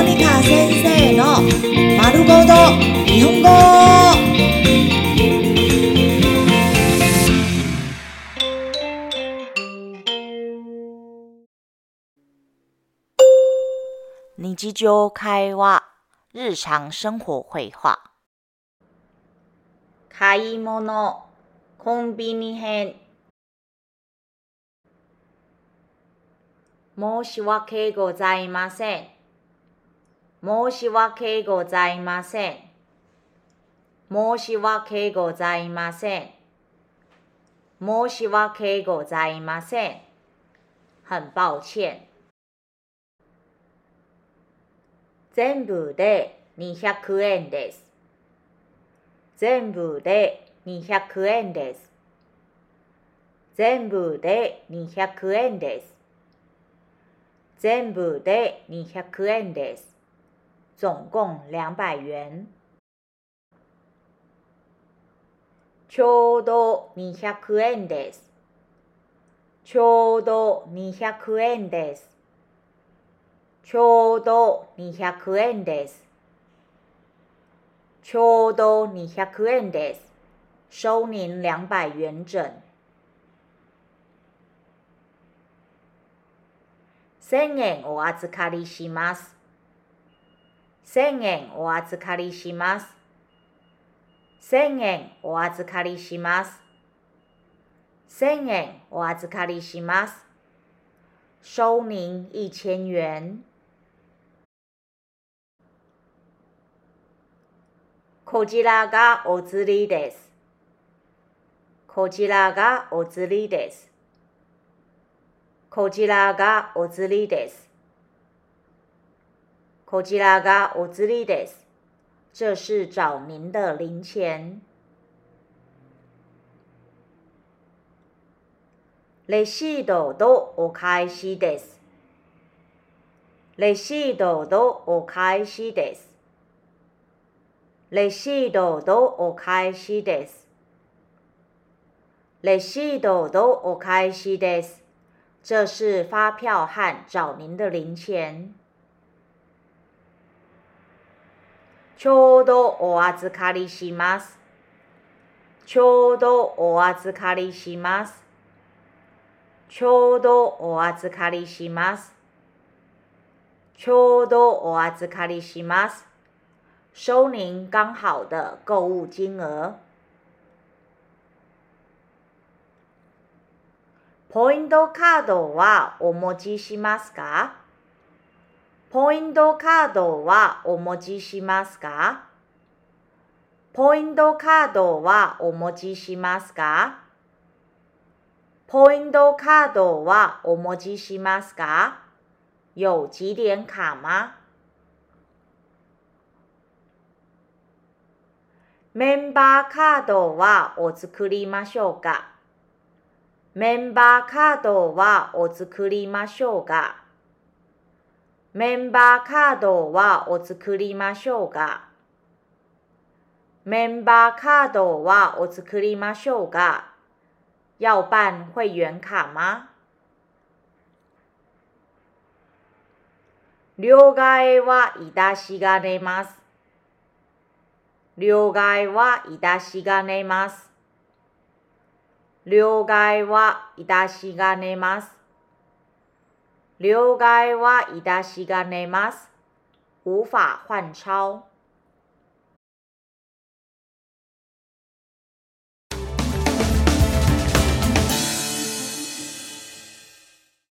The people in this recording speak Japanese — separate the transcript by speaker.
Speaker 1: モニカ先生の丸ごと日本語。日常会話、日常生活会話。買い物、コンビニ編。申し訳ございません。申し訳ございません。申し訳ございません。申し訳ございません。很抱歉。全部で200円です。全部で200円です。全部で200円です。全部で200円です。总共200元。ちょうど200円です。ちょうど200円です。ちょうど200円です。ちょうど200円です。收您200元整。1000円お預かりします。1000円お預かりします。1000円お預かりします。1000円お預かりします。收您1000元。こちらがお釣りです。こちらがお釣りです。こちらがお釣りです。こちらがお釣りです。这是找您的零钱。レシートとお返しです。レシートとお返しです。レシートとお返しです。レシートとお返しです。这是发票和找您的零钱。ちょうどお預かりします。ちょうどお預かりします。ちょうどお預かりします。ちょうどお預かりします。收您刚好的购物金额。ポイントカードはお持ちしますか？ポイントカードはお持ちしますか？ポイントカードはお持ちしますか？ポイントカードはお持ちしますか？有几点卡吗？メンバーカードはお作りましょうか？メンバーカードはお作りましょうか？メンバーカードはお作りましょうかメンバーカードはお作りましょうか要办会员卡吗？両替はいたしがねます。両替はいたしがねます。両替はいたしがねます。両替はいたしがねます。无法换钞。